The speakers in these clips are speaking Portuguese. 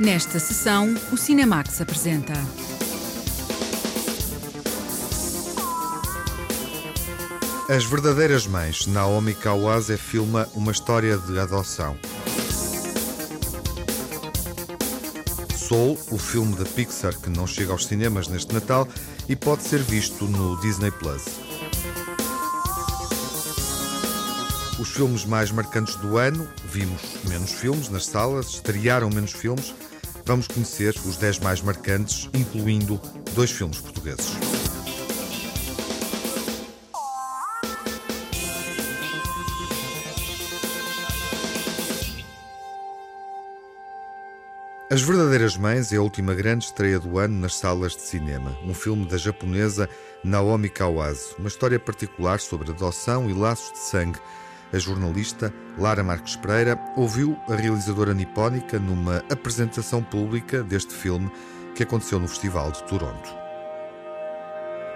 Nesta sessão, o Cinemax apresenta. As Verdadeiras Mães, Naomi Kawase filma uma história de adoção. Soul, o filme da Pixar que não chega aos cinemas neste Natal e pode ser visto no Disney Plus. Os filmes mais marcantes do ano, vimos menos filmes nas salas, estrearam menos filmes. Vamos conhecer os 10 mais marcantes, incluindo dois filmes portugueses. As Verdadeiras Mães é a última grande estreia do ano nas salas de cinema. Um filme da japonesa Naomi Kawase. Uma história particular sobre adoção e laços de sangue. A jornalista Lara Marques Pereira ouviu a realizadora nipónica numa apresentação pública deste filme que aconteceu no Festival de Toronto.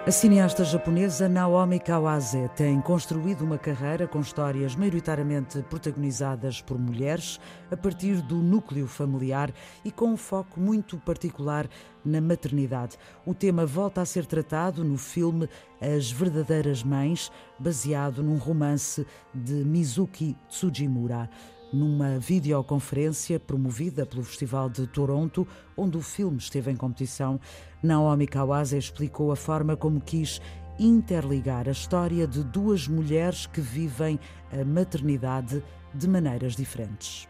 A cineasta japonesa Naomi Kawase tem construído uma carreira com histórias maioritariamente protagonizadas por mulheres, a partir do núcleo familiar e com um foco muito particular na maternidade. O tema volta a ser tratado no filme As Verdadeiras Mães, baseado num romance de Mizuki Tsujimura numa videoconferência promovida pelo Festival de Toronto, onde o filme esteve em competição, Naomi Kawase explicou a forma como quis interligar a história de duas mulheres que vivem a maternidade de maneiras diferentes.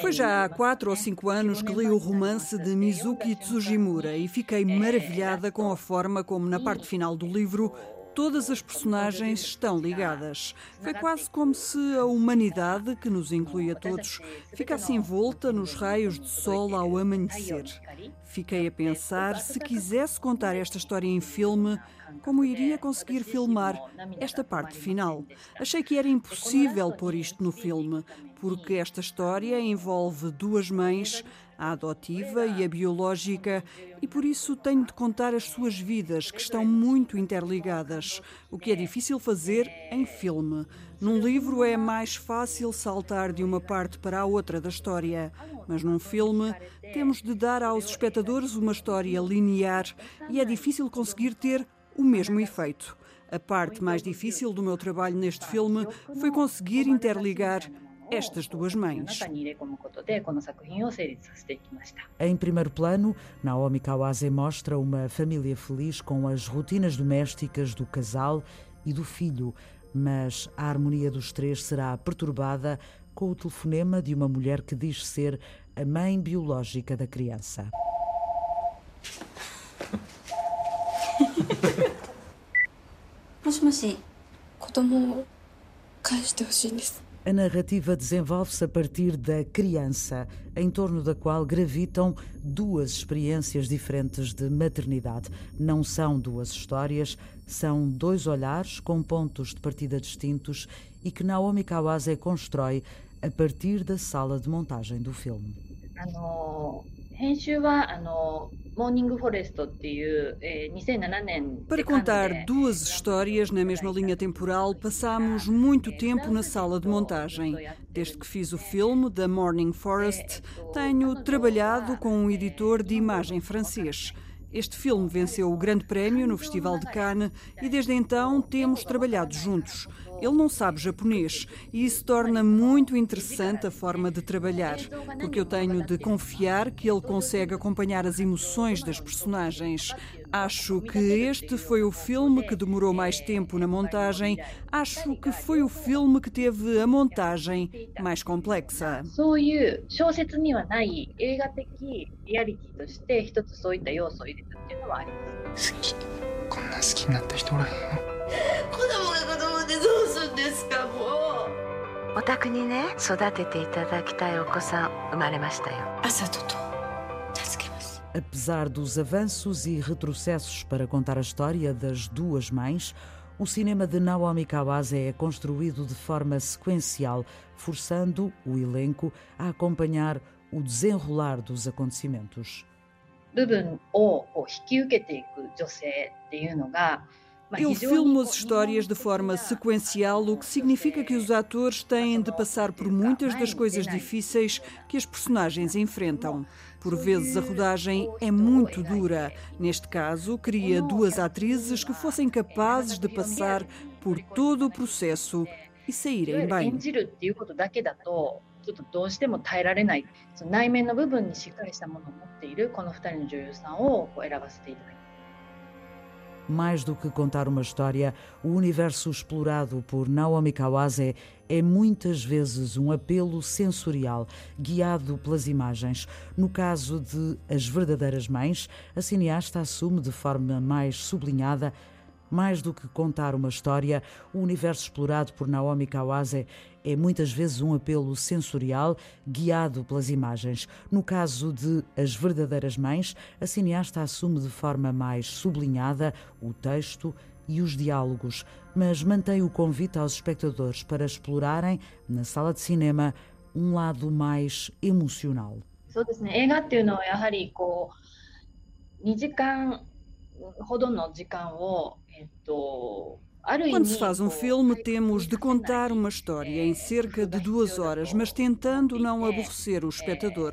Foi já há quatro ou cinco anos que li o romance de Mizuki Tsujimura e fiquei maravilhada com a forma como, na parte final do livro, todas as personagens estão ligadas. Foi quase como se a humanidade, que nos inclui a todos, ficasse envolta nos raios de sol ao amanhecer. Fiquei a pensar se quisesse contar esta história em filme, como iria conseguir filmar esta parte final. Achei que era impossível pôr isto no filme, porque esta história envolve duas mães a adotiva e a biológica, e por isso tenho de contar as suas vidas, que estão muito interligadas, o que é difícil fazer em filme. Num livro é mais fácil saltar de uma parte para a outra da história, mas num filme temos de dar aos espectadores uma história linear e é difícil conseguir ter o mesmo efeito. A parte mais difícil do meu trabalho neste filme foi conseguir interligar estas duas mães. Em primeiro plano, Naomi Kawase mostra uma família feliz com as rotinas domésticas do casal e do filho, mas a harmonia dos três será perturbada com o telefonema de uma mulher que diz ser a mãe biológica da criança. A narrativa desenvolve-se a partir da criança, em torno da qual gravitam duas experiências diferentes de maternidade. Não são duas histórias, são dois olhares com pontos de partida distintos e que Naomi Kawase constrói a partir da sala de montagem do filme. Para contar duas histórias na mesma linha temporal, passamos muito tempo na sala de montagem. Desde que fiz o filme The Morning Forest, tenho trabalhado com um editor de imagem francês. Este filme venceu o Grande Prémio no Festival de Cannes e desde então temos trabalhado juntos. Ele não sabe japonês e isso torna muito interessante a forma de trabalhar, porque eu tenho de confiar que ele consegue acompanhar as emoções das personagens. Acho que este foi o filme que demorou mais tempo na montagem. Acho que foi o filme que teve a montagem mais complexa. そういう小説にはない映画的リアリティとして一つそういった要素を入れたっていうのはあります。好き。こんな好きになった人おらへんの。子供が子供 でどうすんですかもう。お宅にね育てていただきたいお子さん生まれましたよ。朝とと。Apesar dos avanços e retrocessos para contar a história das duas mães, o cinema de Naomi Kawase é construído de forma sequencial, forçando o elenco a acompanhar o desenrolar dos acontecimentos. 部分をこう引き受けていく女性っていうのが eu filmo as histórias de forma sequencial, o que significa que os atores têm de passar por muitas das coisas difíceis que as personagens enfrentam. Por vezes a rodagem é muito dura. Neste caso, queria duas atrizes que fossem capazes de passar por todo o processo e saírem bem. Mais do que contar uma história, o universo explorado por Naomi Kawase é muitas vezes um apelo sensorial, guiado pelas imagens. No caso de As Verdadeiras Mães, a cineasta assume de forma mais sublinhada mais do que contar uma história, o universo explorado por Naomi Kawase é muitas vezes um apelo sensorial guiado pelas imagens. No caso de As Verdadeiras Mães, a cineasta assume de forma mais sublinhada o texto e os diálogos, mas mantém o convite aos espectadores para explorarem, na sala de cinema, um lado mais emocional. そうですね、映画っていうのはやはりこう2時間ほどの時間を quando se faz um filme, temos de contar uma história em cerca de duas horas, mas tentando não aborrecer o espectador.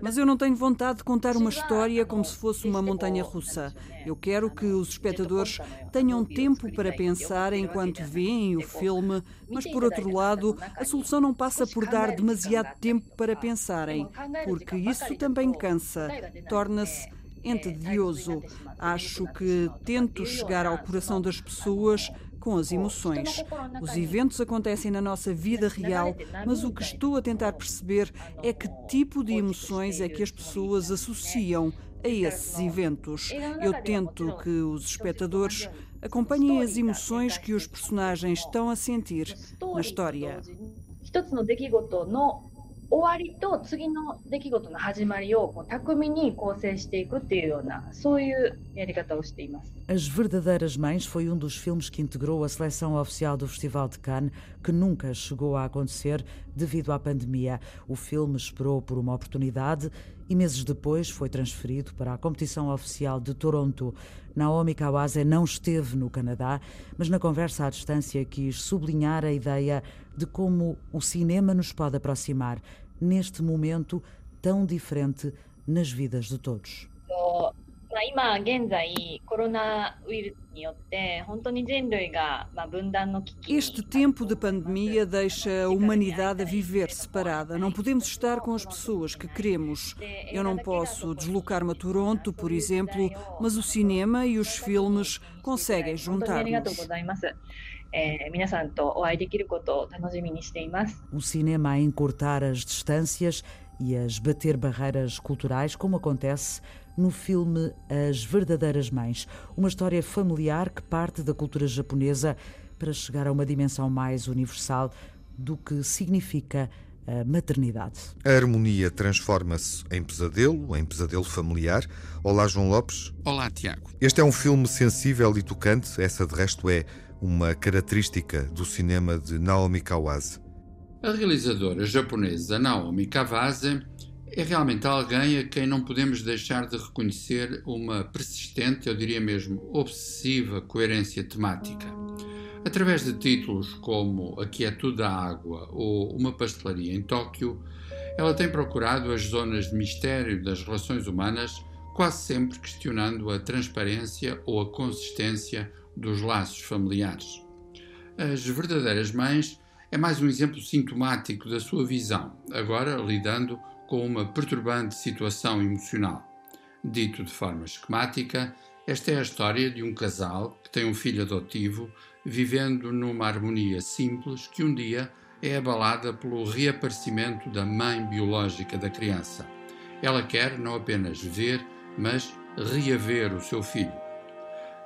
Mas eu não tenho vontade de contar uma história como se fosse uma montanha russa. Eu quero que os espectadores tenham tempo para pensar enquanto veem o filme, mas por outro lado, a solução não passa por dar demasiado tempo para pensarem, porque isso também cansa, torna-se entedioso. Acho que tento chegar ao coração das pessoas com as emoções. Os eventos acontecem na nossa vida real, mas o que estou a tentar perceber é que tipo de emoções é que as pessoas associam a esses eventos. Eu tento que os espectadores acompanhem as emoções que os personagens estão a sentir na história. 終わりと次の出来事の始まりをこう巧みに構成していくっていうようなそういうやり方をしています。As Verdadeiras Mães foi um dos filmes que integrou a seleção oficial do Festival de Cannes, que nunca chegou a acontecer devido à pandemia. O filme esperou por uma oportunidade e meses depois foi transferido para a competição oficial de Toronto. Naomi Kawase não esteve no Canadá, mas na conversa à distância quis sublinhar a ideia de como o cinema nos pode aproximar neste momento tão diferente nas vidas de todos. Este tempo de pandemia deixa a humanidade a viver separada. Não podemos estar com as pessoas que queremos. Eu não posso deslocar-me a Toronto, por exemplo, mas o cinema e os filmes conseguem juntar-nos. O cinema a encurtar as distâncias e a esbater barreiras culturais, como acontece no filme As Verdadeiras Mães, uma história familiar que parte da cultura japonesa para chegar a uma dimensão mais universal do que significa a maternidade. A harmonia transforma-se em pesadelo, em pesadelo familiar. Olá, João Lopes. Olá, Tiago. Este é um filme sensível e tocante. Essa, de resto, é uma característica do cinema de Naomi Kawase. A realizadora japonesa Naomi Kawase é realmente alguém a quem não podemos deixar de reconhecer uma persistente, eu diria mesmo obsessiva coerência temática. Através de títulos como A Quietude da Água ou Uma Pastelaria em Tóquio, ela tem procurado as zonas de mistério das relações humanas, quase sempre questionando a transparência ou a consistência dos laços familiares. As verdadeiras mães é mais um exemplo sintomático da sua visão, agora lidando com uma perturbante situação emocional. Dito de forma esquemática, esta é a história de um casal que tem um filho adotivo vivendo numa harmonia simples que um dia é abalada pelo reaparecimento da mãe biológica da criança. Ela quer não apenas ver, mas reaver o seu filho.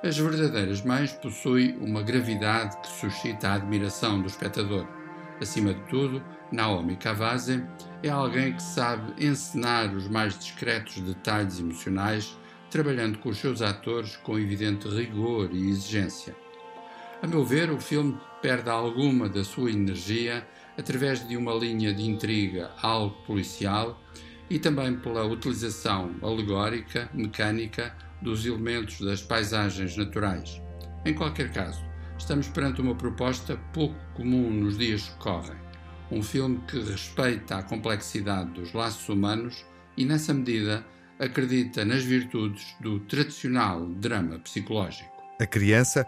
As verdadeiras mães possuem uma gravidade que suscita a admiração do espectador. Acima de tudo, Naomi Kawase é alguém que sabe encenar os mais discretos detalhes emocionais, trabalhando com os seus atores com evidente rigor e exigência. A meu ver, o filme perde alguma da sua energia através de uma linha de intriga algo policial e também pela utilização alegórica, mecânica, dos elementos das paisagens naturais. Em qualquer caso, estamos perante uma proposta pouco comum nos dias que correm. Um filme que respeita a complexidade dos laços humanos e, nessa medida, acredita nas virtudes do tradicional drama psicológico. A criança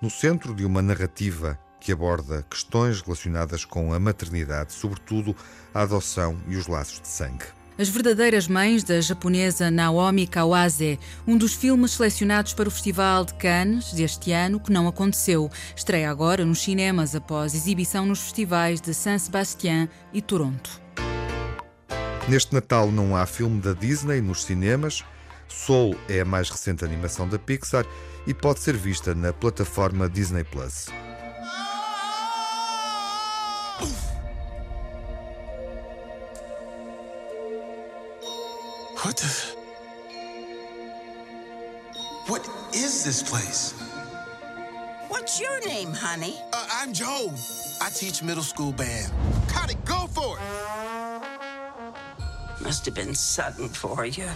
no centro de uma narrativa que aborda questões relacionadas com a maternidade, sobretudo a adoção e os laços de sangue. As Verdadeiras Mães, da japonesa Naomi Kawase, um dos filmes selecionados para o Festival de Cannes deste ano, que não aconteceu. Estreia agora nos cinemas após exibição nos festivais de San Sebastián e Toronto. Neste Natal não há filme da Disney nos cinemas. Soul é a mais recente animação da Pixar e pode ser vista na plataforma Disney Plus. What the? What is this place? What's your name, honey? Uh, I'm Joe. I teach middle school band. Cut it, go for it. Must have been sudden for you.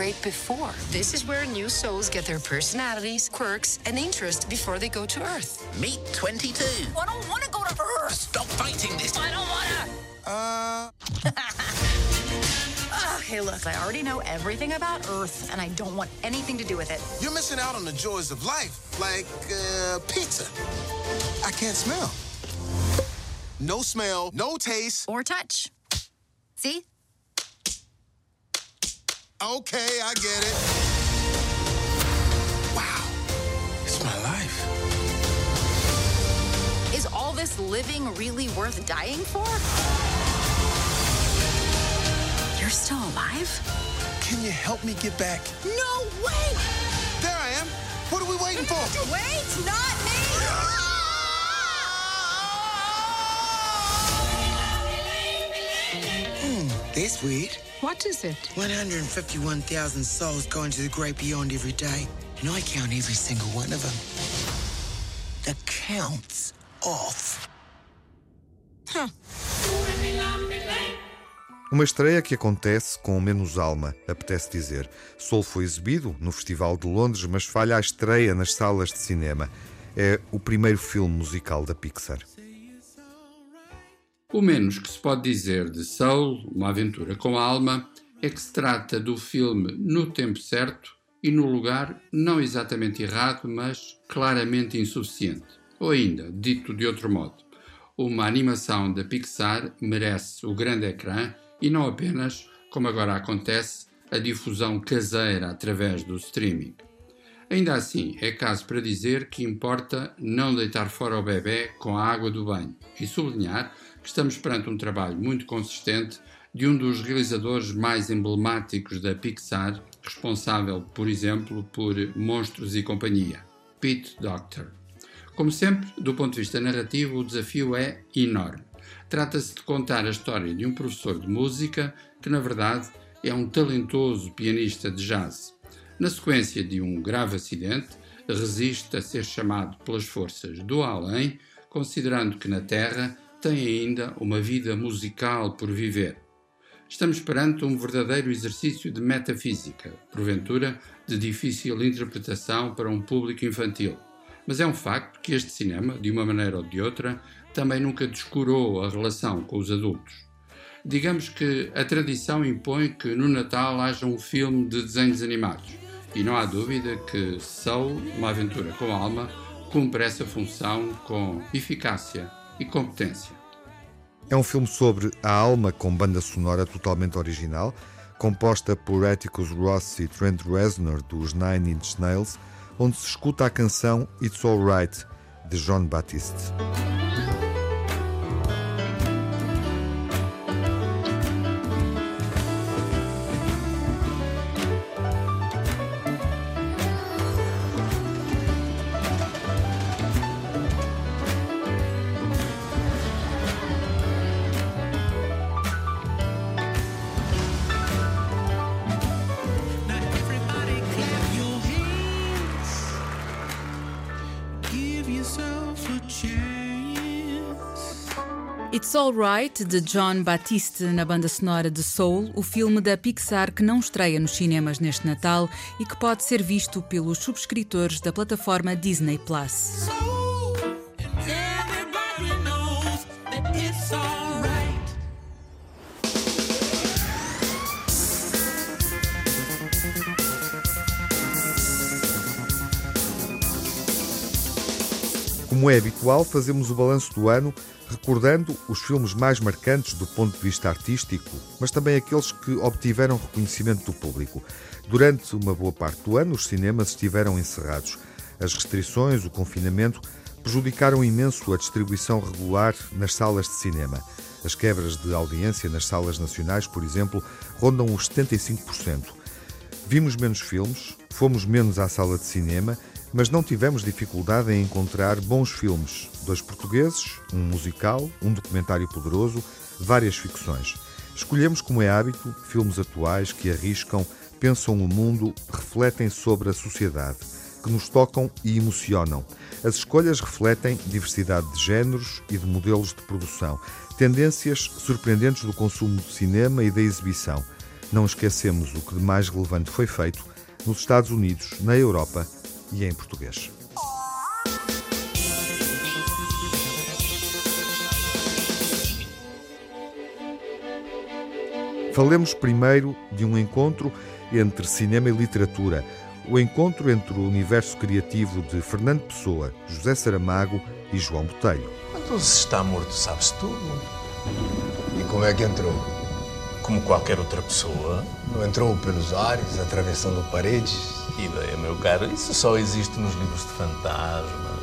Great before. This is where new souls get their personalities, quirks, and interests before they go to Earth. Meet 22. I don't want to go to Earth. Stop fighting this. I don't want to. Uh, Okay, look, I already know everything about Earth, and I don't want anything to do with it. you're missing out on the joys of life, like uh, pizza. I can't smell. No smell, no taste. Or touch. See? Okay, I get it. Wow, it's my life. Is all this living really worth dying for? You're still alive? Can you help me get back? No way! There I am. What are we waiting for? Wait, not me! This weird. What is it? 151,000 souls going to the great beyond every day. And I count every single one of them. The count's off. Uma estreia que acontece com menos alma, apetece dizer. Soul foi exibido no Festival de Londres, mas falha a estreia nas salas de cinema. É o primeiro filme musical da Pixar. O menos que se pode dizer de Soul, uma aventura com alma, é que se trata do filme no tempo certo e no lugar não exatamente errado, mas claramente insuficiente. Ou ainda, dito de outro modo, uma animação da Pixar merece o grande ecrã e não apenas, como agora acontece, a difusão caseira através do streaming. Ainda assim, é caso para dizer que importa não deitar fora o bebê com a água do banho e sublinhar que estamos perante um trabalho muito consistente de um dos realizadores mais emblemáticos da Pixar, responsável, por exemplo, por Monstros e Companhia, Pete Docter. Como sempre, do ponto de vista narrativo, o desafio é enorme. Trata-se de contar a história de um professor de música que, na verdade, é um talentoso pianista de jazz. Na sequência de um grave acidente, resiste a ser chamado pelas forças do além, considerando que na Terra tem ainda uma vida musical por viver. Estamos perante um verdadeiro exercício de metafísica, porventura de difícil interpretação para um público infantil. Mas é um facto que este cinema, de uma maneira ou de outra, também nunca descurou a relação com os adultos. Digamos que a tradição impõe que no Natal haja um filme de desenhos animados, e não há dúvida que Soul, uma aventura com alma, cumpre essa função com eficácia e competência. É um filme sobre a alma com banda sonora totalmente original, composta por Atticus Ross e Trent Reznor dos Nine Inch Nails, onde se escuta a canção It's Alright de John Baptiste. Alright, de John Batiste, na banda sonora de Soul, o filme da Pixar que não estreia nos cinemas neste Natal e que pode ser visto pelos subscritores da plataforma Disney Plus. Como é habitual, fazemos o balanço do ano recordando os filmes mais marcantes do ponto de vista artístico, mas também aqueles que obtiveram reconhecimento do público. Durante uma boa parte do ano, os cinemas estiveram encerrados. As restrições, o confinamento, prejudicaram imenso a distribuição regular nas salas de cinema. As quebras de audiência nas salas nacionais, por exemplo, rondam os 75%. Vimos menos filmes, fomos menos à sala de cinema mas não tivemos dificuldade em encontrar bons filmes. Dois portugueses, um musical, um documentário poderoso, várias ficções. Escolhemos, como é hábito, filmes atuais que arriscam, pensam o mundo, refletem sobre a sociedade, que nos tocam e emocionam. As escolhas refletem diversidade de géneros e de modelos de produção, tendências surpreendentes do consumo do cinema e da exibição. Não esquecemos o que de mais relevante foi feito nos Estados Unidos, na Europa e em português. Falemos primeiro de um encontro entre cinema e literatura, o encontro entre o universo criativo de Fernando Pessoa, José Saramago e João Botelho. Quando se está morto, sabe-se tudo. E como é que entrou? Como qualquer outra pessoa. Não entrou pelos ares, atravessando paredes? Ideia, meu caro. Isso só existe nos livros de fantasmas.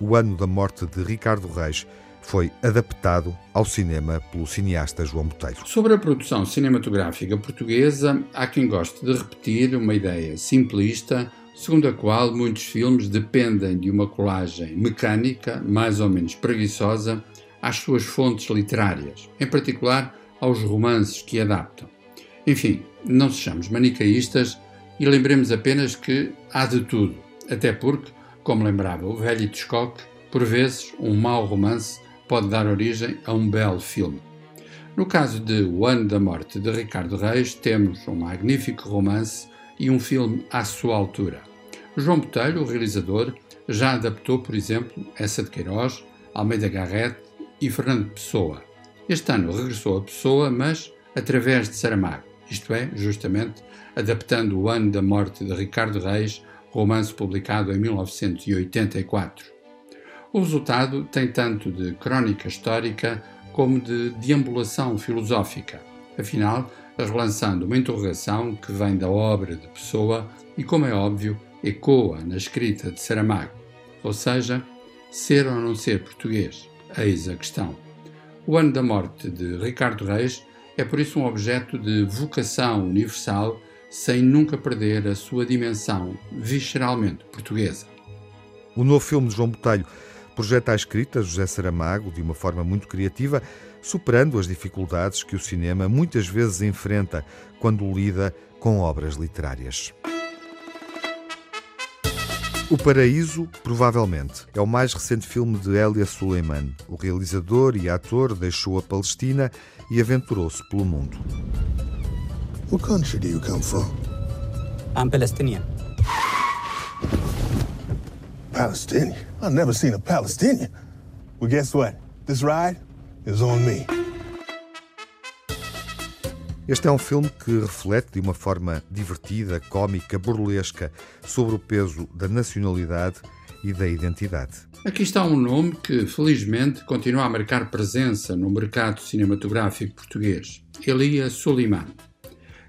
O ano da morte de Ricardo Reis foi adaptado ao cinema pelo cineasta João Botelho. Sobre a produção cinematográfica portuguesa, há quem goste de repetir uma ideia simplista, segundo a qual muitos filmes dependem de uma colagem mecânica, mais ou menos preguiçosa, às suas fontes literárias, em particular aos romances que adaptam. Enfim, não sejamos manicaístas e lembremos apenas que há de tudo, até porque, como lembrava o velho Hitchcock, por vezes um mau romance pode dar origem a um belo filme. No caso de O Ano da Morte de Ricardo Reis, temos um magnífico romance e um filme à sua altura. João Botelho, o realizador, já adaptou, por exemplo, essa de Queiroz, Almeida Garrett e Fernando Pessoa. Este ano regressou a Pessoa, mas através de Saramago, isto é, justamente adaptando o ano da morte de Ricardo Reis, romance publicado em 1984. O resultado tem tanto de crónica histórica como de deambulação filosófica, afinal, relançando uma interrogação que vem da obra de Pessoa e, como é óbvio, ecoa na escrita de Saramago, ou seja, ser ou não ser português, eis a questão. O ano da morte de Ricardo Reis é por isso um objeto de vocação universal sem nunca perder a sua dimensão visceralmente portuguesa. O novo filme de João Botelho projeta a escrita José Saramago de uma forma muito criativa, superando as dificuldades que o cinema muitas vezes enfrenta quando lida com obras literárias. O Paraíso, provavelmente, é o mais recente filme de Elias Suleiman. O realizador e ator deixou a Palestina e aventurou-se pelo mundo. What country do you come from? I'm Palestinian. Palestinian? I've never seen a Palestinian. Well, guess what? This ride is on me. Este é um filme que reflete de uma forma divertida, cômica, burlesca sobre o peso da nacionalidade e da identidade. Aqui está um nome que, felizmente, continua a marcar presença no mercado cinematográfico português: Elia Suleiman.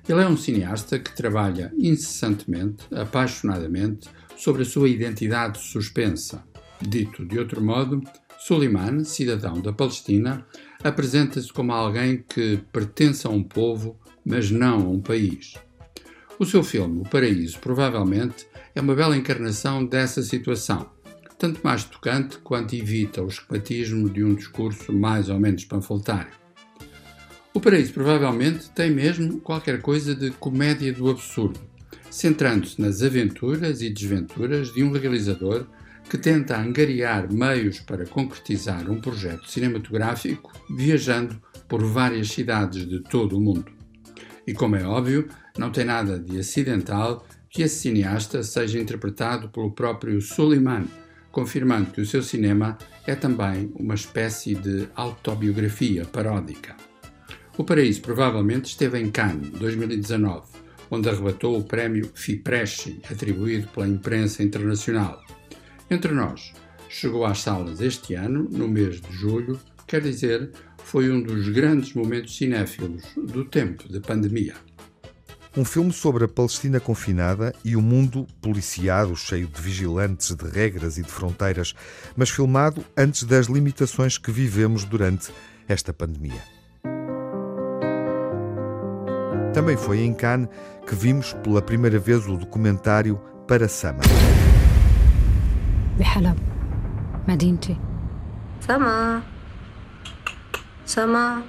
Ele é um cineasta que trabalha incessantemente, apaixonadamente, sobre a sua identidade suspensa. Dito de outro modo, Suleiman, cidadão da Palestina, apresenta-se como alguém que pertence a um povo, mas não a um país. O seu filme, O Paraíso, provavelmente é uma bela encarnação dessa situação, tanto mais tocante quanto evita o esquematismo de um discurso mais ou menos panfletário. O Paraíso provavelmente tem mesmo qualquer coisa de comédia do absurdo, centrando-se nas aventuras e desventuras de um realizador que tenta angariar meios para concretizar um projeto cinematográfico viajando por várias cidades de todo o mundo. E como é óbvio, não tem nada de acidental que esse cineasta seja interpretado pelo próprio Suleiman, confirmando que o seu cinema é também uma espécie de autobiografia paródica. O Paraíso provavelmente esteve em Cannes 2019, onde arrebatou o prémio FIPRESCI, atribuído pela imprensa internacional. Entre nós, chegou às salas este ano, no mês de julho, quer dizer, foi um dos grandes momentos cinéfilos do tempo de pandemia. Um filme sobre a Palestina confinada e o mundo policiado, cheio de vigilantes, de regras e de fronteiras, mas filmado antes das limitações que vivemos durante esta pandemia. Também foi em Cannes que vimos pela primeira vez o documentário Para Sama. بحلب مدينتي سما سما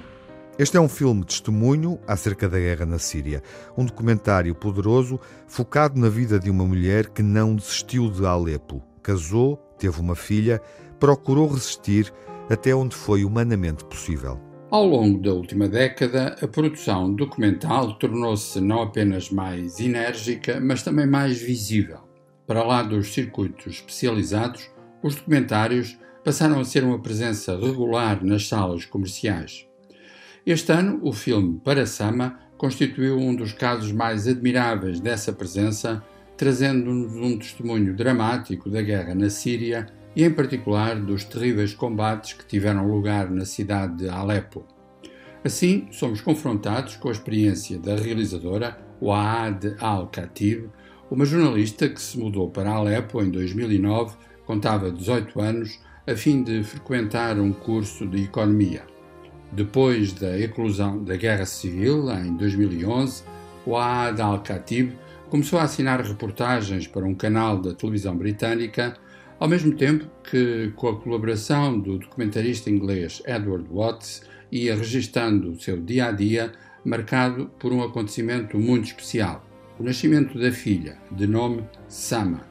este é um filme testemunho acerca da guerra na Síria, um documentário poderoso focado na vida de uma mulher que não desistiu de Alepo. Casou, teve uma filha, procurou resistir até onde foi humanamente possível. Ao longo da última década, a produção documental tornou-se não apenas mais enérgica, mas também mais visível. Para lá dos circuitos especializados, os documentários passaram a ser uma presença regular nas salas comerciais. Este ano, o filme Para Sama constituiu um dos casos mais admiráveis dessa presença, trazendo-nos um testemunho dramático da guerra na Síria e, em particular, dos terríveis combates que tiveram lugar na cidade de Alepo. Assim, somos confrontados com a experiência da realizadora Waad Al-Khatib, uma jornalista que se mudou para Alepo em 2009, contava 18 anos, a fim de frequentar um curso de economia. Depois da eclosão da Guerra Civil, em 2011, Waad al-Khatib começou a assinar reportagens para um canal da televisão britânica, ao mesmo tempo que, com a colaboração do documentarista inglês Edward Watts, ia registando o seu dia a dia, marcado por um acontecimento muito especial: o nascimento da filha, de nome Sama.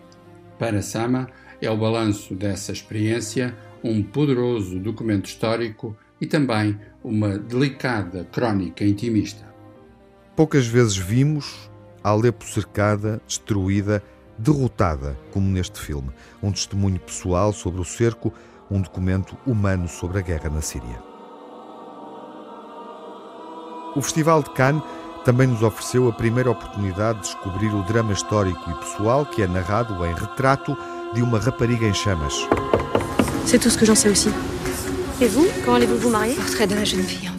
Para Sama, é o balanço dessa experiência, um poderoso documento histórico e também uma delicada crónica intimista. Poucas vezes vimos Alepo cercada, destruída, derrotada, como neste filme. Um testemunho pessoal sobre o cerco, um documento humano sobre a guerra na Síria. O Festival de Cannes também nos ofereceu a primeira oportunidade de descobrir o drama histórico e pessoal que é narrado em Retrato de uma rapariga em chamas. C'est tout ce que j'en sais aussi. Et vous, quand allez-vous vous marier Portrait de la jeune fille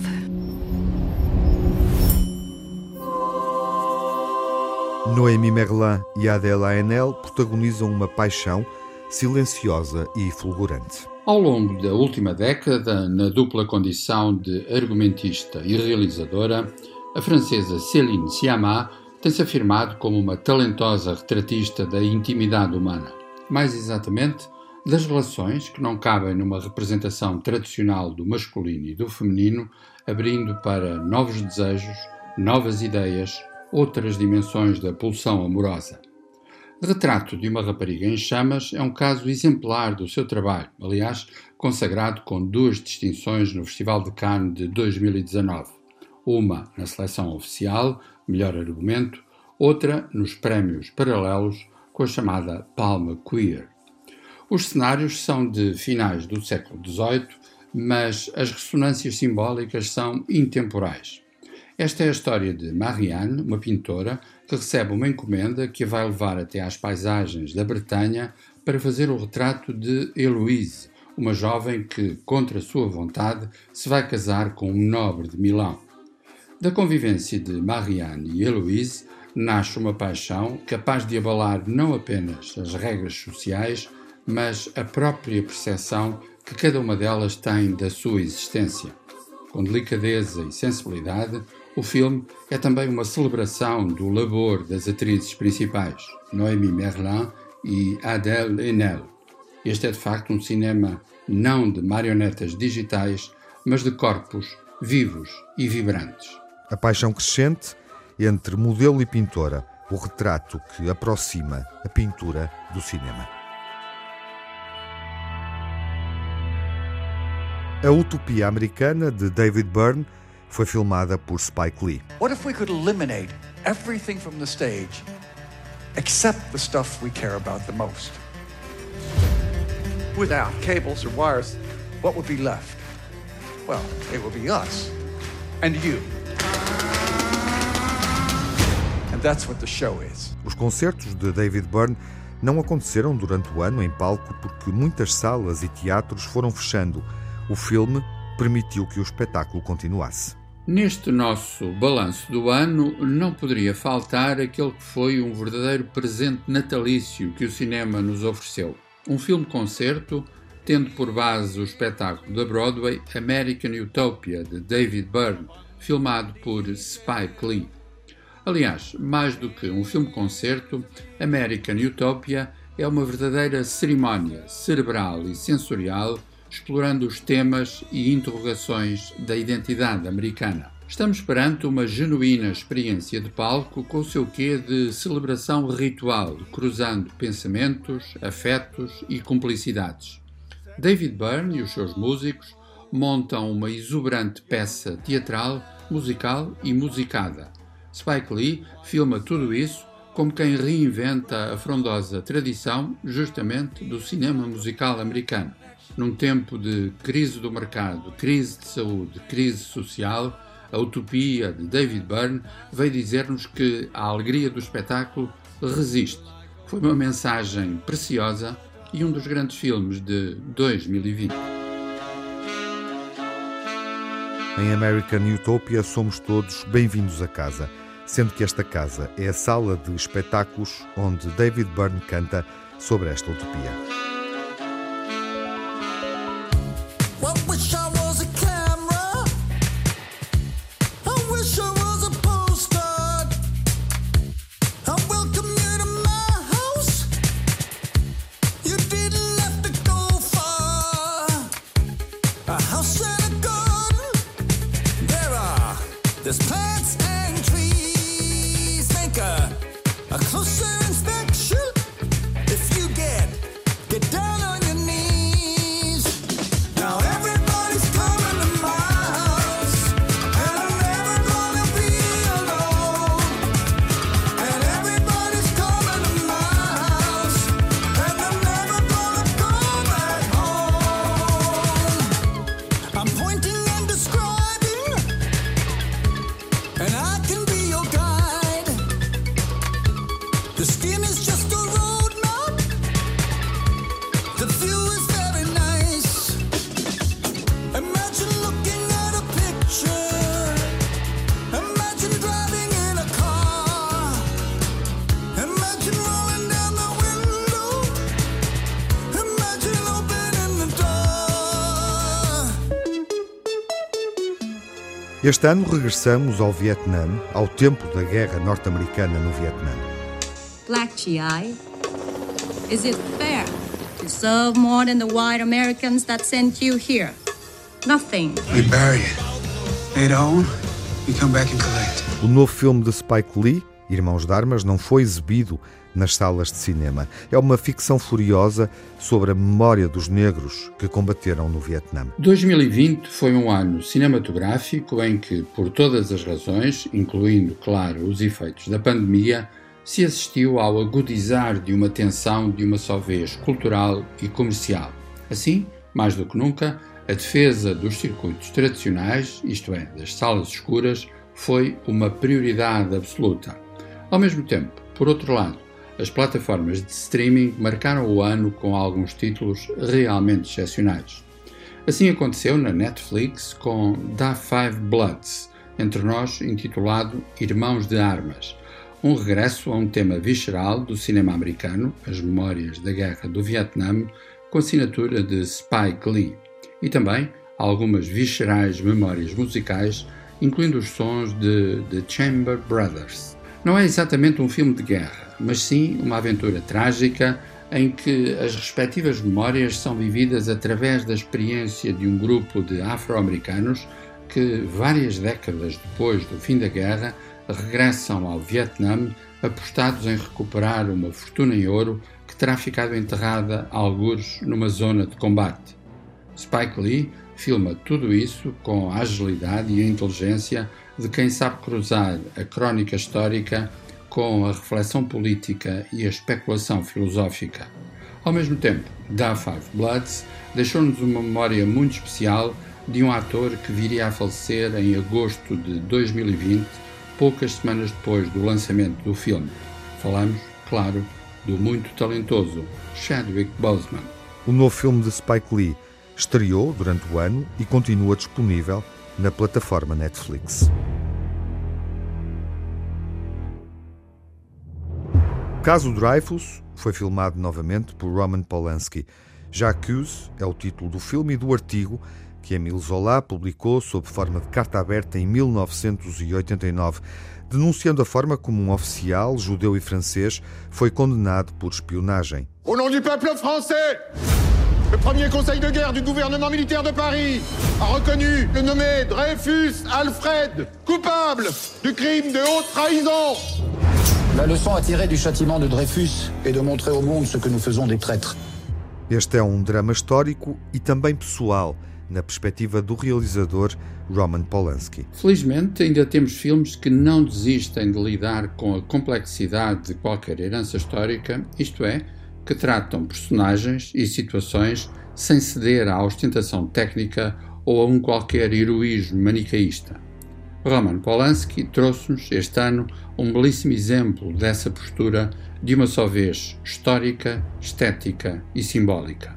Noémie Merlin e Adèle Haenel protagonizam uma paixão silenciosa e fulgurante. Ao longo da última década, na dupla condição de argumentista e realizadora, a francesa Céline Sciamma tem-se afirmado como uma talentosa retratista da intimidade humana. Mais exatamente, das relações que não cabem numa representação tradicional do masculino e do feminino, abrindo para novos desejos, novas ideias, outras dimensões da pulsão amorosa. Retrato de uma rapariga em chamas é um caso exemplar do seu trabalho, aliás, consagrado com duas distinções no Festival de Cannes de 2019. Uma na seleção oficial, melhor argumento, outra nos prémios paralelos com a chamada Palma Queer. Os cenários são de finais do século XVIII, mas as ressonâncias simbólicas são intemporais. Esta é a história de Marianne, uma pintora que recebe uma encomenda que a vai levar até às paisagens da Bretanha para fazer o retrato de Heloise, uma jovem que, contra sua vontade, se vai casar com um nobre de Milão. Da convivência de Marianne e Heloise nasce uma paixão capaz de abalar não apenas as regras sociais, mas a própria percepção que cada uma delas tem da sua existência. Com delicadeza e sensibilidade, o filme é também uma celebração do labor das atrizes principais, Noémie Merlin e Adèle Haenel. Este é de facto um cinema não de marionetas digitais, mas de corpos vivos e vibrantes. A paixão crescente entre modelo e pintora, o retrato que aproxima a pintura do cinema. A Utopia Americana de David Byrne foi filmada por Spike Lee. What if we could eliminate everything from the stage except the stuff we care about the most? Without cables or wires, what would be left? Well, it would be us and you. And that's what the show is. Os concertos de David Byrne não aconteceram durante o ano em palco porque muitas salas e teatros foram fechando. O filme permitiu que o espetáculo continuasse. Neste nosso balanço do ano, não poderia faltar aquele que foi um verdadeiro presente natalício que o cinema nos ofereceu. Um filme-concerto, tendo por base o espetáculo da Broadway American Utopia, de David Byrne, filmado por Spike Lee. Aliás, mais do que um filme-concerto, American Utopia é uma verdadeira cerimónia cerebral e sensorial explorando os temas e interrogações da identidade americana. Estamos perante uma genuína experiência de palco com o seu quê de celebração ritual, cruzando pensamentos, afetos e cumplicidades. David Byrne e os seus músicos montam uma exuberante peça teatral, musical e musicada Spike Lee filma tudo isso como quem reinventa a frondosa tradição, justamente, do cinema musical americano. Num tempo de crise do mercado, crise de saúde, crise social, a utopia de David Byrne veio dizer-nos que a alegria do espetáculo resiste. Foi uma mensagem preciosa e um dos grandes filmes de 2020. Em American Utopia somos todos bem-vindos a casa sendo que esta casa é a sala de espetáculos onde David Byrne canta sobre esta utopia. Este ano regressamos ao Vietnã, ao tempo da guerra norte-americana no Vietnã. Black GI, is it fair to serve more than the white Americans that sent you here? Nothing. We bury it. Later on, we come back and collect. O novo filme de Spike Lee, Irmãos de Armas, não foi exibido nas salas de cinema. É uma ficção furiosa sobre a memória dos negros que combateram no Vietnã. 2020 foi um ano cinematográfico em que, por todas as razões, incluindo, claro, os efeitos da pandemia, se assistiu ao agudizar de uma tensão de uma só vez cultural e comercial. Assim, mais do que nunca, a defesa dos circuitos tradicionais, isto é, das salas escuras, foi uma prioridade absoluta. Ao mesmo tempo, por outro lado, as plataformas de streaming marcaram o ano com alguns títulos realmente excepcionais. Assim aconteceu na Netflix com Da Five Bloods, entre nós intitulado Irmãos de Armas, um regresso a um tema visceral do cinema americano, as memórias da Guerra do Vietnã, com assinatura de Spike Lee, e também algumas viscerais memórias musicais, incluindo os sons de The Chamber Brothers. Não é exatamente um filme de guerra, mas sim uma aventura trágica em que as respectivas memórias são vividas através da experiência de um grupo de afro-americanos que, várias décadas depois do fim da guerra, regressam ao Vietnã apostados em recuperar uma fortuna em ouro que terá ficado enterrada a algures numa zona de combate. Spike Lee filma tudo isso com a agilidade e a inteligência de quem sabe cruzar a crónica histórica com a reflexão política e a especulação filosófica. Ao mesmo tempo, Da Five Bloods deixou-nos uma memória muito especial de um ator que viria a falecer em agosto de 2020, poucas semanas depois do lançamento do filme. Falamos, claro, do muito talentoso Chadwick Boseman. O novo filme de Spike Lee estreou durante o ano e continua disponível na plataforma Netflix. O caso Dreyfus foi filmado novamente por Roman Polanski. J'accuse é o título do filme e do artigo que Emile Zola publicou sob forma de carta aberta em 1989, denunciando a forma como um oficial judeu e francês foi condenado por espionagem. Au nom du peuple français, le premier conseil de guerre du gouvernement militaire de Paris a reconnu le nommé Dreyfus Alfred coupable du crime de haute trahison. La leçon à tirer du châtiment de Dreyfus est de montrer au monde ce que nous faisons des traîtres. Este é um drama histórico e também pessoal, na perspectiva do realizador Roman Polanski. Felizmente, ainda temos filmes que não desistem de lidar com a complexidade de qualquer herança histórica, isto é, que tratam personagens e situações sem ceder à ostentação técnica ou a um qualquer heroísmo manicaísta. Roman Polanski trouxe-nos este ano um belíssimo exemplo dessa postura de uma só vez histórica, estética e simbólica.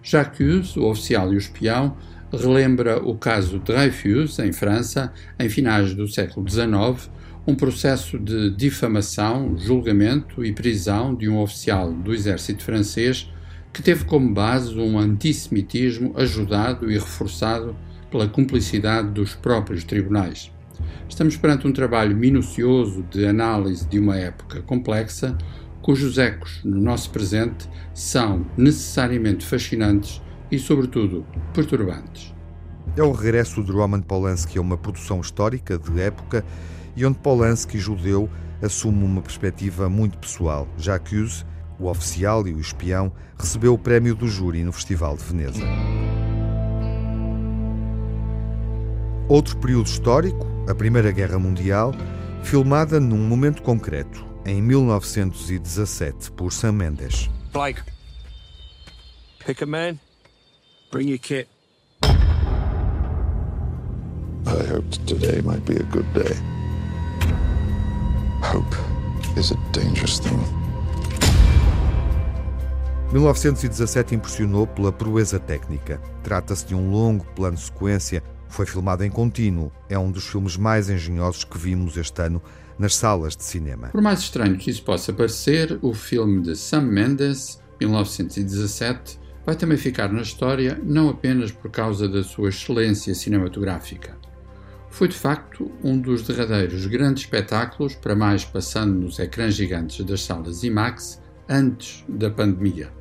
Jacques, o oficial e o espião, relembra o caso Dreyfus, em França, em finais do século XIX, um processo de difamação, julgamento e prisão de um oficial do exército francês que teve como base um antissemitismo ajudado e reforçado pela cumplicidade dos próprios tribunais. Estamos perante um trabalho minucioso de análise de uma época complexa, cujos ecos no nosso presente são necessariamente fascinantes e, sobretudo, perturbantes. É o regresso de Roman Polanski a uma produção histórica de época e onde Polanski, judeu, assume uma perspectiva muito pessoal. Jacques, o oficial e o espião, recebeu o prémio do júri no Festival de Veneza. Outro período histórico, a Primeira Guerra Mundial, filmada num momento concreto, em 1917, por Sam Mendes. Blake, pick a man, bring your kit. I hoped today might be a good day. Hope is a dangerous thing. 1917 impressionou pela proeza técnica. Trata-se de um longo plano sequência. Foi filmado em contínuo. É um dos filmes mais engenhosos que vimos este ano nas salas de cinema. Por mais estranho que isso possa parecer, o filme de Sam Mendes, 1917, vai também ficar na história não apenas por causa da sua excelência cinematográfica. Foi de facto um dos derradeiros grandes espetáculos, para mais passando nos ecrãs gigantes das salas IMAX, antes da pandemia.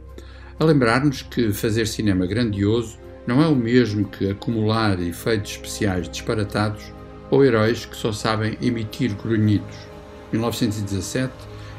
A lembrar-nos que fazer cinema grandioso não é o mesmo que acumular efeitos especiais disparatados ou heróis que só sabem emitir grunhidos. 1917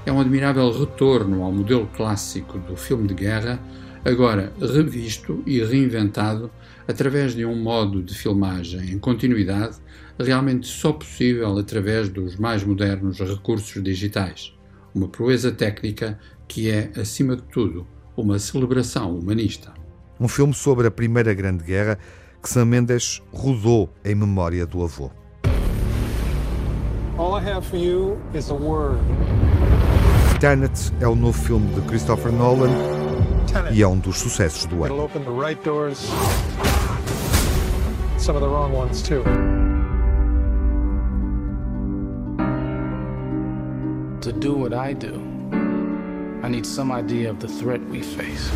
é um admirável retorno ao modelo clássico do filme de guerra, agora revisto e reinventado através de um modo de filmagem em continuidade realmente só possível através dos mais modernos recursos digitais. Uma proeza técnica que é, acima de tudo, uma celebração humanista. Um filme sobre a Primeira Grande Guerra que Sam Mendes rodou em memória do avô. All I have for you is a word. Tenet é o novo filme de Christopher Nolan e é um dos sucessos do ano. It'll open the right doors, some of the wrong ones too. To do what I do, I need some idea of the threat we face.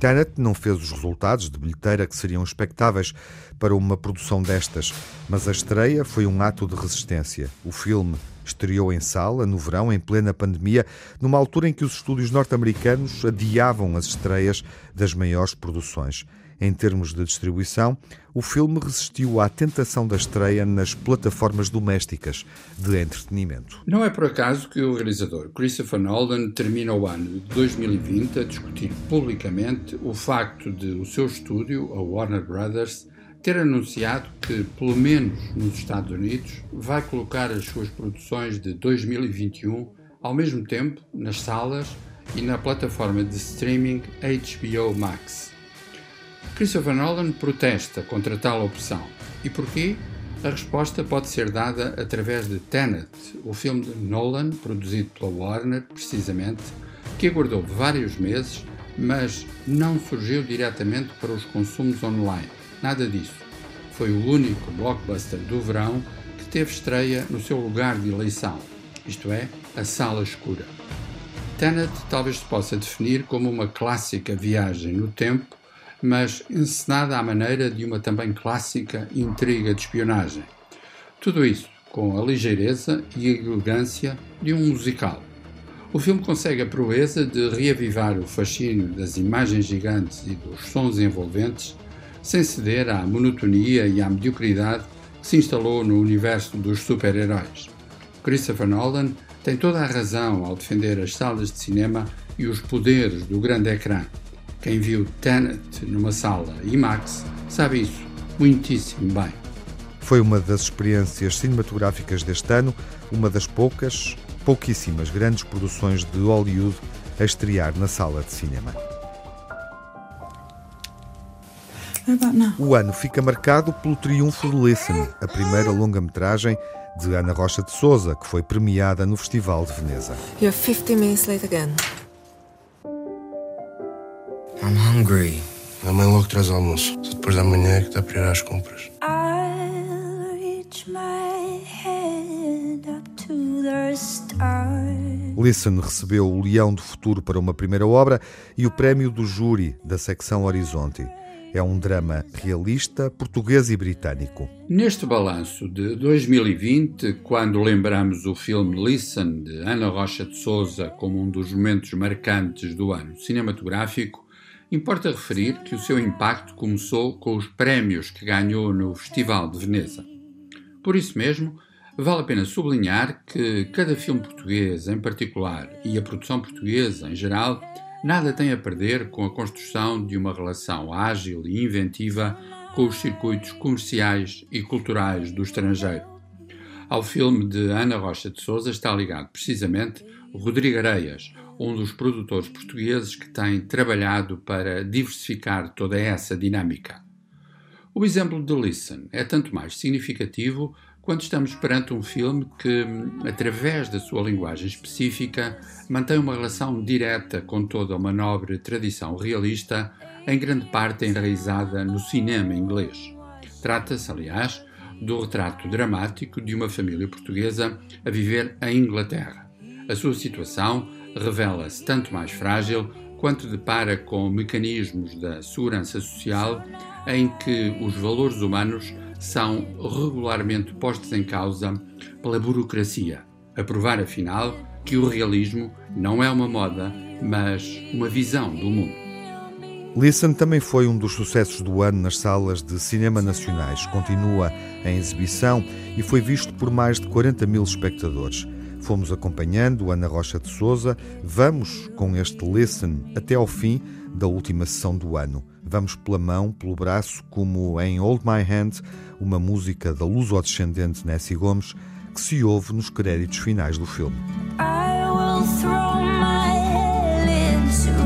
Tenet não fez os resultados de bilheteira que seriam expectáveis para uma produção destas, mas a estreia foi um ato de resistência. O filme estreou em sala no verão, em plena pandemia, numa altura em que os estúdios norte-americanos adiavam as estreias das maiores produções. Em termos de distribuição, o filme resistiu à tentação da estreia nas plataformas domésticas de entretenimento. Não é por acaso que o realizador Christopher Nolan termina o ano de 2020 a discutir publicamente o facto de o seu estúdio, a Warner Brothers, ter anunciado que, pelo menos nos Estados Unidos, vai colocar as suas produções de 2021 ao mesmo tempo nas salas e na plataforma de streaming HBO Max. Christopher Nolan protesta contra tal opção. E porquê? A resposta pode ser dada através de Tenet, o filme de Nolan, produzido pela Warner, precisamente, que aguardou vários meses, mas não surgiu diretamente para os consumos online. Nada disso. Foi o único blockbuster do verão que teve estreia no seu lugar de eleição, isto é, a sala escura. Tenet talvez se possa definir como uma clássica viagem no tempo mas encenada à maneira de uma também clássica intriga de espionagem. Tudo isso com a ligeireza e elegância de um musical. O filme consegue a proeza de reavivar o fascínio das imagens gigantes e dos sons envolventes, sem ceder à monotonia e à mediocridade que se instalou no universo dos super-heróis. Christopher Nolan tem toda a razão ao defender as salas de cinema e os poderes do grande ecrã. Quem viu Tenet numa sala IMAX sabe isso muitíssimo bem. Foi uma das experiências cinematográficas deste ano, uma das poucas, pouquíssimas grandes produções de Hollywood a estrear na sala de cinema. O ano fica marcado pelo triunfo de Listen, a primeira longa-metragem de Ana Rocha de Souza, que foi premiada no Festival de Veneza. You're 50 minutes late again. I'm hungry. A mãe logo traz almoço. Só depois da manhã é que dá para ir às compras. Listen recebeu o Leão do Futuro para uma primeira obra e o prémio do júri da secção Horizonte. É um drama realista, português e britânico. Neste balanço de 2020, quando lembramos o filme Listen de Ana Rocha de Souza como um dos momentos marcantes do ano cinematográfico, Importa referir que o seu impacto começou com os prémios que ganhou no Festival de Veneza. Por isso mesmo, vale a pena sublinhar que cada filme português em particular e a produção portuguesa em geral nada tem a perder com a construção de uma relação ágil e inventiva com os circuitos comerciais e culturais do estrangeiro. Ao filme de Ana Rocha de Souza está ligado precisamente Rodrigo Areias, um dos produtores portugueses que tem trabalhado para diversificar toda essa dinâmica. O exemplo de Listen é tanto mais significativo quando estamos perante um filme que, através da sua linguagem específica, mantém uma relação direta com toda uma nobre tradição realista, em grande parte enraizada no cinema inglês. Trata-se, aliás, do retrato dramático de uma família portuguesa a viver em Inglaterra. A sua situação revela-se tanto mais frágil quanto depara com mecanismos da segurança social em que os valores humanos são regularmente postos em causa pela burocracia, a provar afinal que o realismo não é uma moda, mas uma visão do mundo. Listen também foi um dos sucessos do ano nas salas de cinema nacionais. Continua em exibição e foi visto por mais de 40 mil espectadores. Fomos acompanhando Ana Rocha de Souza. Vamos com este listen até ao fim da última sessão do ano. Vamos pela mão, pelo braço, como em Hold My Hand, uma música da luso-descendente Nessie Gomes, que se ouve nos créditos finais do filme. has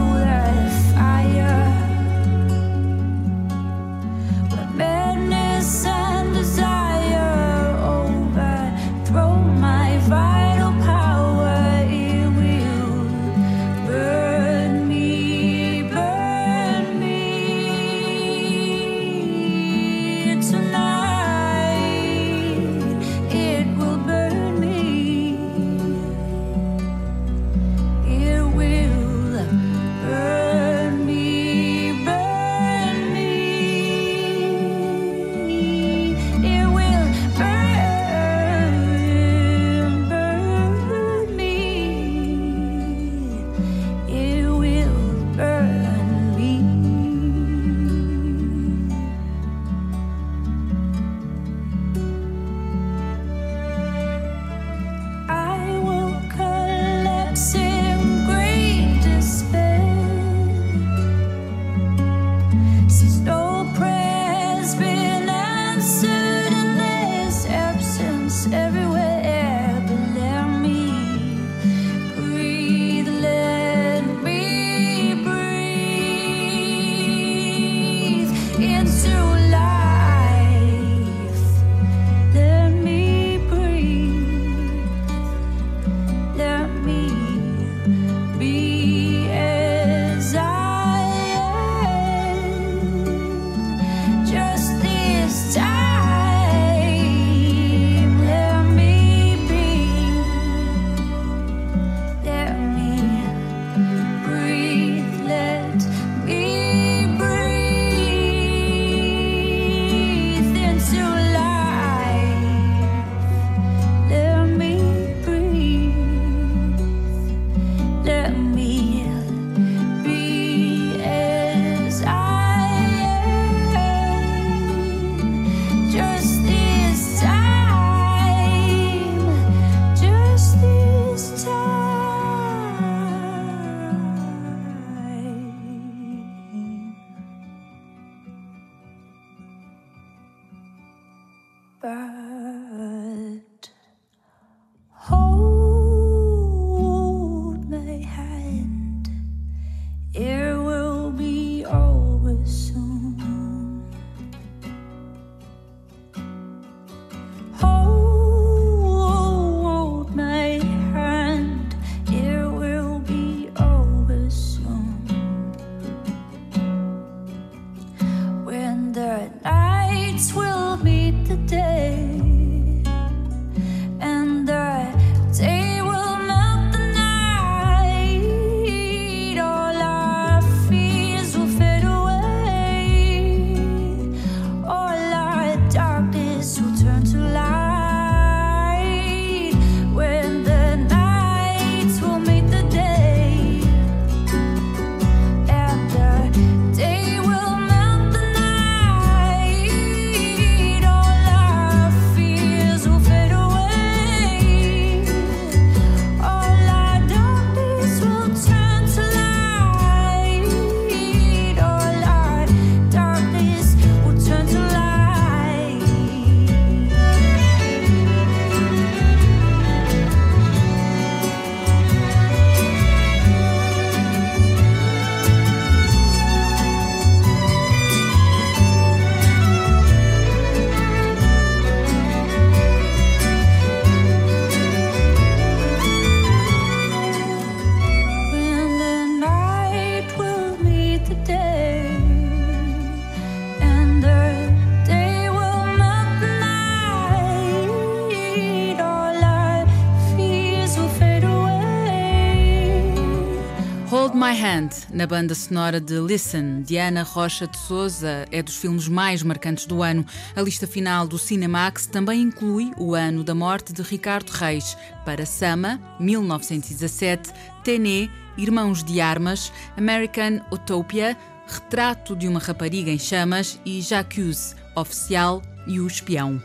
na banda sonora de Listen, de Ana Rocha de Souza, é dos filmes mais marcantes do ano. A lista final do Cinemax também inclui o ano da morte de Ricardo Reis, para Sama, 1917, Tené, Irmãos de Armas, American Utopia, Retrato de uma Rapariga em Chamas e Jacques, Oficial e o Espião.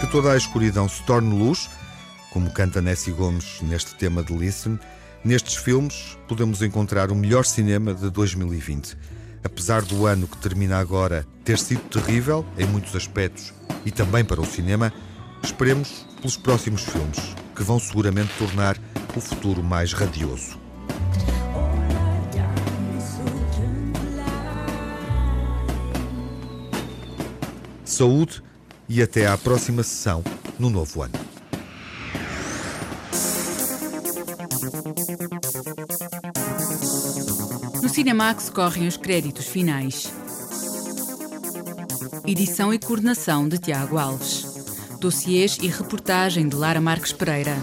Que toda a escuridão se torne luz, como canta Nessie Gomes neste tema de Listen, nestes filmes podemos encontrar o melhor cinema de 2020. Apesar do ano que termina agora ter sido terrível em muitos aspectos e também para o cinema, esperemos pelos próximos filmes, que vão seguramente tornar o futuro mais radioso. Saúde e até à próxima sessão no novo ano. Cinemax correm os créditos finais. Edição e coordenação de Tiago Alves. Dossiês e reportagem de Lara Marques Pereira.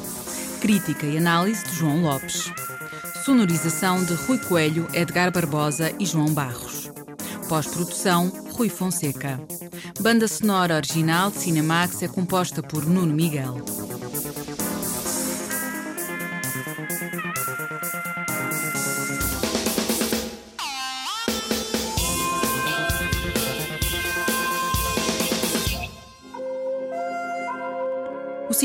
Crítica e análise de João Lopes. Sonorização de Rui Coelho, Edgar Barbosa e João Barros. Pós-produção, Rui Fonseca. Banda sonora original de Cinemax é composta por Nuno Miguel.